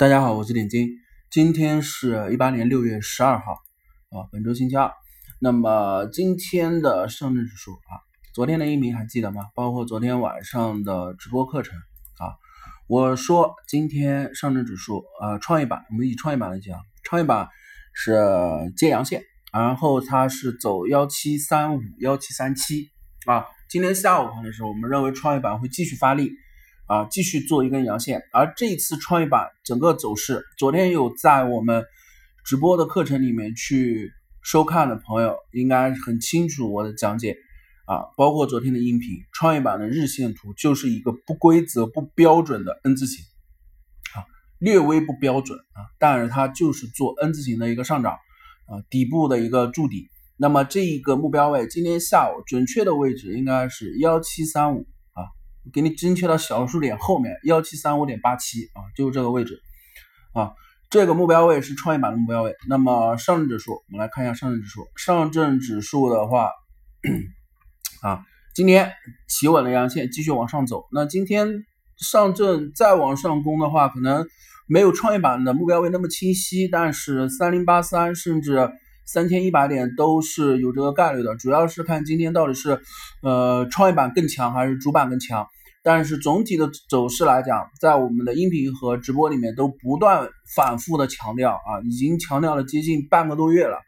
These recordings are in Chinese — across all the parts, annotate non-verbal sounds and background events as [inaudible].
大家好，我是点金，今天是一八年六月十二号啊，本周星期二。那么今天的上证指数啊，昨天的音频还记得吗？包括昨天晚上的直播课程啊，我说今天上证指数啊，创业板，我们以创业板来讲，创业板是接阳线，然后它是走幺七三五、幺七三七啊。今天下午盘的时候，我们认为创业板会继续发力。啊，继续做一根阳线，而这一次创业板整个走势，昨天有在我们直播的课程里面去收看的朋友，应该很清楚我的讲解。啊，包括昨天的音频，创业板的日线图就是一个不规则、不标准的 N 字形，啊，略微不标准啊，但是它就是做 N 字形的一个上涨啊，底部的一个筑底，那么这一个目标位，今天下午准确的位置应该是幺七三五。给你精确到小数点后面幺七三五点八七啊，就是这个位置啊，这个目标位是创业板的目标位。那么上证指数，我们来看一下上证指数。上证指数的话 [coughs] 啊，今天企稳了阳线，继续往上走。那今天上证再往上攻的话，可能没有创业板的目标位那么清晰，但是三零八三甚至。三千一百点都是有这个概率的，主要是看今天到底是，呃，创业板更强还是主板更强。但是总体的走势来讲，在我们的音频和直播里面都不断反复的强调啊，已经强调了接近半个多月了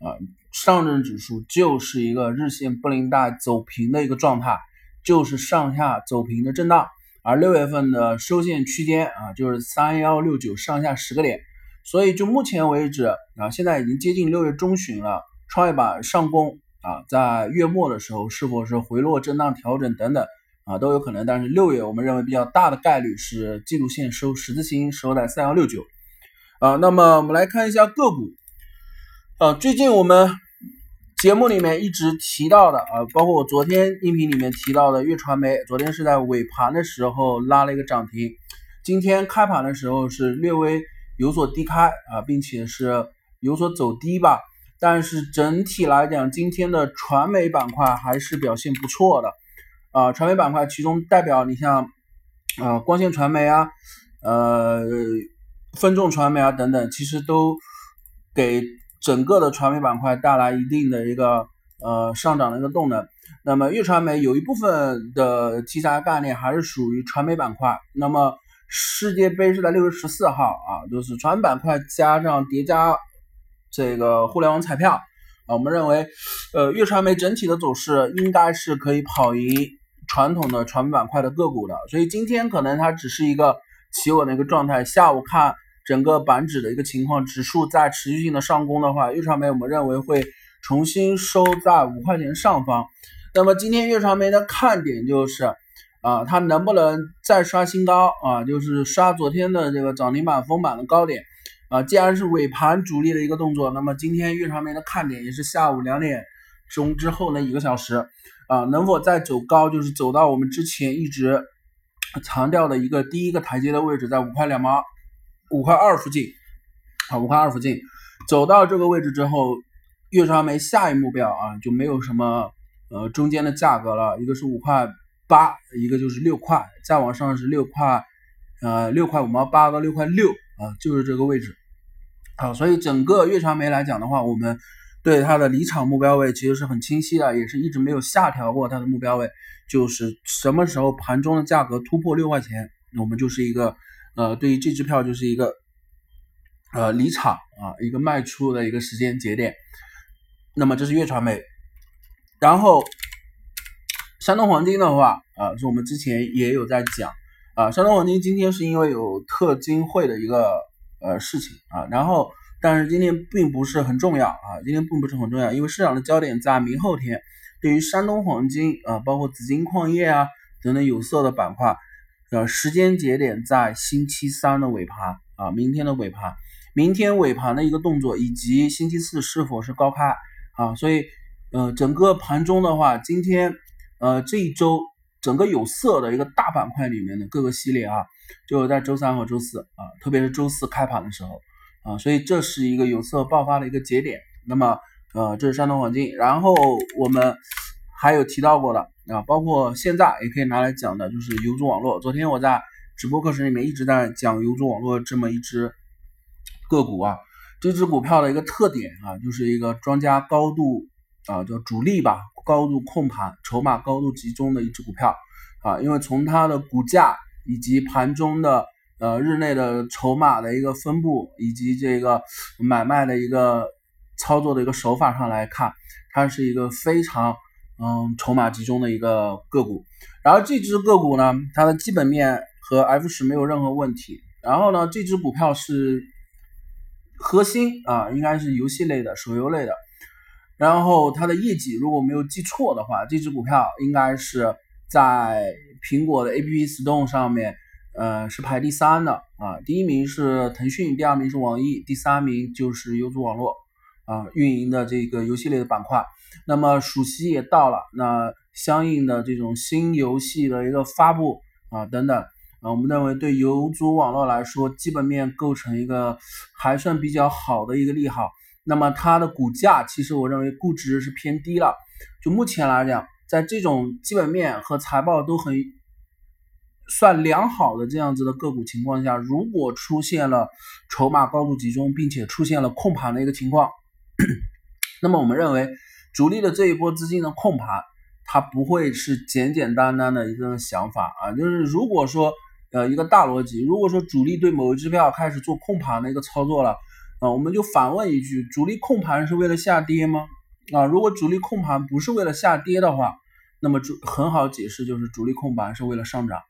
啊。上证指数就是一个日线布林带走平的一个状态，就是上下走平的震荡。而六月份的收线区间啊，就是三幺六九上下十个点。所以就目前为止啊，现在已经接近六月中旬了，创业板上攻啊，在月末的时候是否是回落、震荡、调整等等啊都有可能。但是六月我们认为比较大的概率是季度线收十字星，收在三幺六九啊。那么我们来看一下个股啊，最近我们节目里面一直提到的啊，包括我昨天音频里面提到的粤传媒，昨天是在尾盘的时候拉了一个涨停，今天开盘的时候是略微。有所低开啊，并且是有所走低吧，但是整体来讲，今天的传媒板块还是表现不错的啊。传媒板块其中代表你像啊光线传媒啊，呃分众传媒啊等等，其实都给整个的传媒板块带来一定的一个呃上涨的一个动能。那么粤传媒有一部分的题材概念还是属于传媒板块，那么。世界杯是在六月十四号啊，就是传媒板块加上叠加这个互联网彩票啊，我们认为，呃，粤传媒整体的走势应该是可以跑赢传统的传媒板块的个股的，所以今天可能它只是一个企稳的一个状态。下午看整个板指的一个情况，指数在持续性的上攻的话，粤传媒我们认为会重新收在五块钱上方。那么今天粤传媒的看点就是。啊，它能不能再刷新高啊？就是刷昨天的这个涨停板封板的高点啊。既然是尾盘主力的一个动作，那么今天粤传媒的看点也是下午两点钟之后那一个小时啊，能否再走高？就是走到我们之前一直强调的一个第一个台阶的位置，在五块两毛五块二附近啊，五块二附近走到这个位置之后，粤传媒下一目标啊就没有什么呃中间的价格了，一个是五块。八一个就是六块，再往上是六块，呃六块五毛八到六块六啊，就是这个位置啊。所以整个粤传媒来讲的话，我们对它的离场目标位其实是很清晰的，也是一直没有下调过它的目标位。就是什么时候盘中的价格突破六块钱，我们就是一个呃，对于这支票就是一个呃离场啊，一个卖出的一个时间节点。那么这是粤传媒，然后。山东黄金的话，啊，是我们之前也有在讲，啊，山东黄金今天是因为有特金会的一个呃事情啊，然后但是今天并不是很重要啊，今天并不是很重要，因为市场的焦点在明后天，对于山东黄金啊，包括紫金矿业啊等等有色的板块，呃，时间节点在星期三的尾盘啊，明天的尾盘，明天尾盘的一个动作，以及星期四是否是高开啊，所以呃，整个盘中的话，今天。呃，这一周整个有色的一个大板块里面的各个系列啊，就在周三和周四啊，特别是周四开盘的时候啊，所以这是一个有色爆发的一个节点。那么，呃，这是山东黄金，然后我们还有提到过的啊，包括现在也可以拿来讲的，就是游族网络。昨天我在直播课程里面一直在讲游族网络这么一只个股啊，这只股票的一个特点啊，就是一个庄家高度啊叫主力吧，高度控盘，筹码高度集中的一只股票啊，因为从它的股价以及盘中的呃日内的筹码的一个分布，以及这个买卖的一个操作的一个手法上来看，它是一个非常。嗯，筹码集中的一个个股，然后这只个股呢，它的基本面和 F 十没有任何问题。然后呢，这只股票是核心啊，应该是游戏类的、手游类的。然后它的业绩，如果没有记错的话，这只股票应该是在苹果的 App Store 上面，呃，是排第三的啊。第一名是腾讯，第二名是网易，第三名就是优族网络啊运营的这个游戏类的板块。那么暑期也到了，那相应的这种新游戏的一个发布啊等等啊，我们认为对游族网络来说，基本面构成一个还算比较好的一个利好。那么它的股价其实我认为估值是偏低了。就目前来讲，在这种基本面和财报都很算良好的这样子的个股情况下，如果出现了筹码高度集中，并且出现了控盘的一个情况，[clears throat] 那么我们认为。主力的这一波资金的控盘，它不会是简简单单的一个想法啊，就是如果说呃一个大逻辑，如果说主力对某一支票开始做控盘的一个操作了啊，我们就反问一句：主力控盘是为了下跌吗？啊，如果主力控盘不是为了下跌的话，那么主很好解释，就是主力控盘是为了上涨，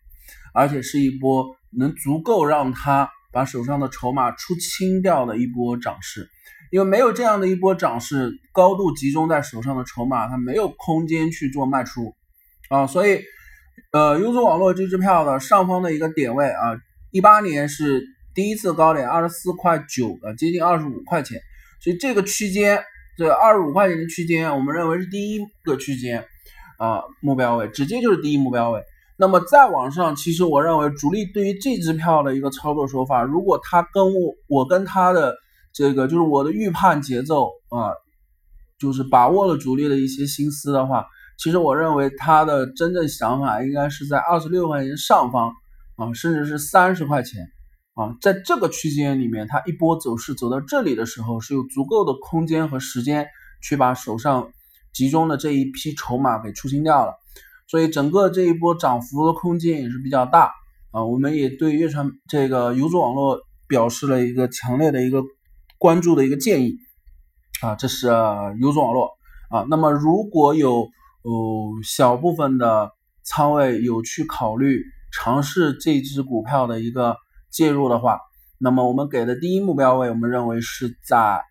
而且是一波能足够让他把手上的筹码出清掉的一波涨势。因为没有这样的一波涨势，高度集中在手上的筹码，它没有空间去做卖出啊，所以，呃，优族网络这支票的上方的一个点位啊，一八年是第一次高点二十四块九呃，接近二十五块钱，所以这个区间，这二十五块钱的区间，我们认为是第一个区间啊目标位，直接就是第一目标位。那么再往上，其实我认为主力对于这支票的一个操作手法，如果他跟我我跟他的。这个就是我的预判节奏啊，就是把握了主力的一些心思的话，其实我认为他的真正想法应该是在二十六块钱上方啊，甚至是三十块钱啊，在这个区间里面，它一波走势走到这里的时候，是有足够的空间和时间去把手上集中的这一批筹码给出清掉了，所以整个这一波涨幅的空间也是比较大啊。我们也对粤传这个游族网络表示了一个强烈的一个。关注的一个建议啊，这是游族网络啊。那么如果有哦小部分的仓位有去考虑尝试这只股票的一个介入的话，那么我们给的第一目标位，我们认为是在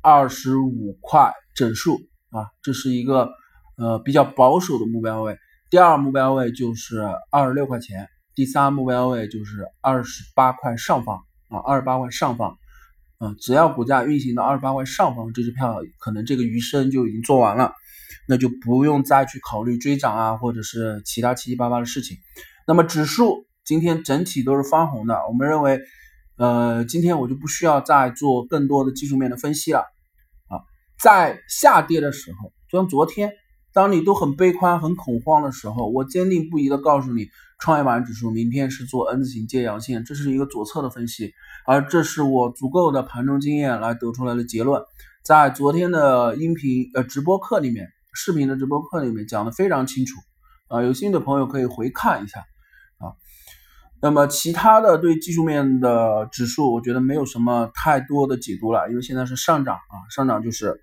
二十五块整数啊，这是一个呃比较保守的目标位。第二目标位就是二十六块钱，第三目标位就是二十八块上方啊，二十八块上方。嗯，只要股价运行到二十八块上方，这支票可能这个余生就已经做完了，那就不用再去考虑追涨啊，或者是其他七七八八的事情。那么指数今天整体都是翻红的，我们认为，呃，今天我就不需要再做更多的技术面的分析了啊。在下跌的时候，就像昨天。当你都很悲观、很恐慌的时候，我坚定不移的告诉你，创业板指数明天是做 N 字形接阳线，这是一个左侧的分析，而这是我足够的盘中经验来得出来的结论。在昨天的音频呃直播课里面，视频的直播课里面讲的非常清楚啊，有兴趣的朋友可以回看一下。那么其他的对技术面的指数，我觉得没有什么太多的解读了，因为现在是上涨啊，上涨就是。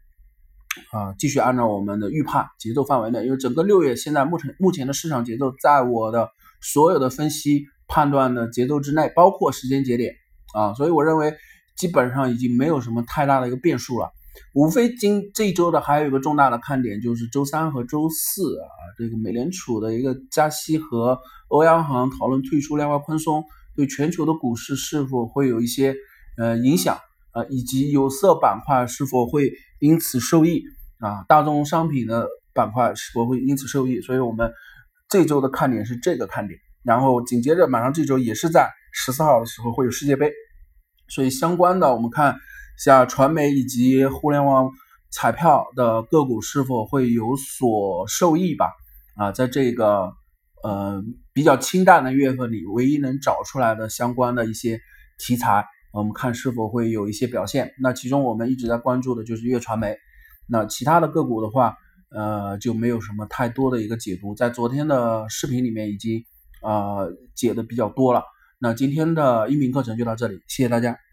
啊，继续按照我们的预判节奏范围内，因为整个六月现在目前目前的市场节奏，在我的所有的分析判断的节奏之内，包括时间节点啊，所以我认为基本上已经没有什么太大的一个变数了。无非今这一周的还有一个重大的看点，就是周三和周四啊，这个美联储的一个加息和欧央行讨论退出量化宽松，对全球的股市是否会有一些呃影响啊，以及有色板块是否会。因此受益啊，大宗商品的板块是否会因此受益？所以我们这周的看点是这个看点，然后紧接着马上这周也是在十四号的时候会有世界杯，所以相关的我们看像传媒以及互联网彩票的个股是否会有所受益吧？啊，在这个呃比较清淡的月份里，唯一能找出来的相关的一些题材，我们看是否会有一些表现。那其中我们一直在关注的就是粤传媒。那其他的个股的话，呃就没有什么太多的一个解读，在昨天的视频里面已经啊解的比较多了。那今天的音频课程就到这里，谢谢大家。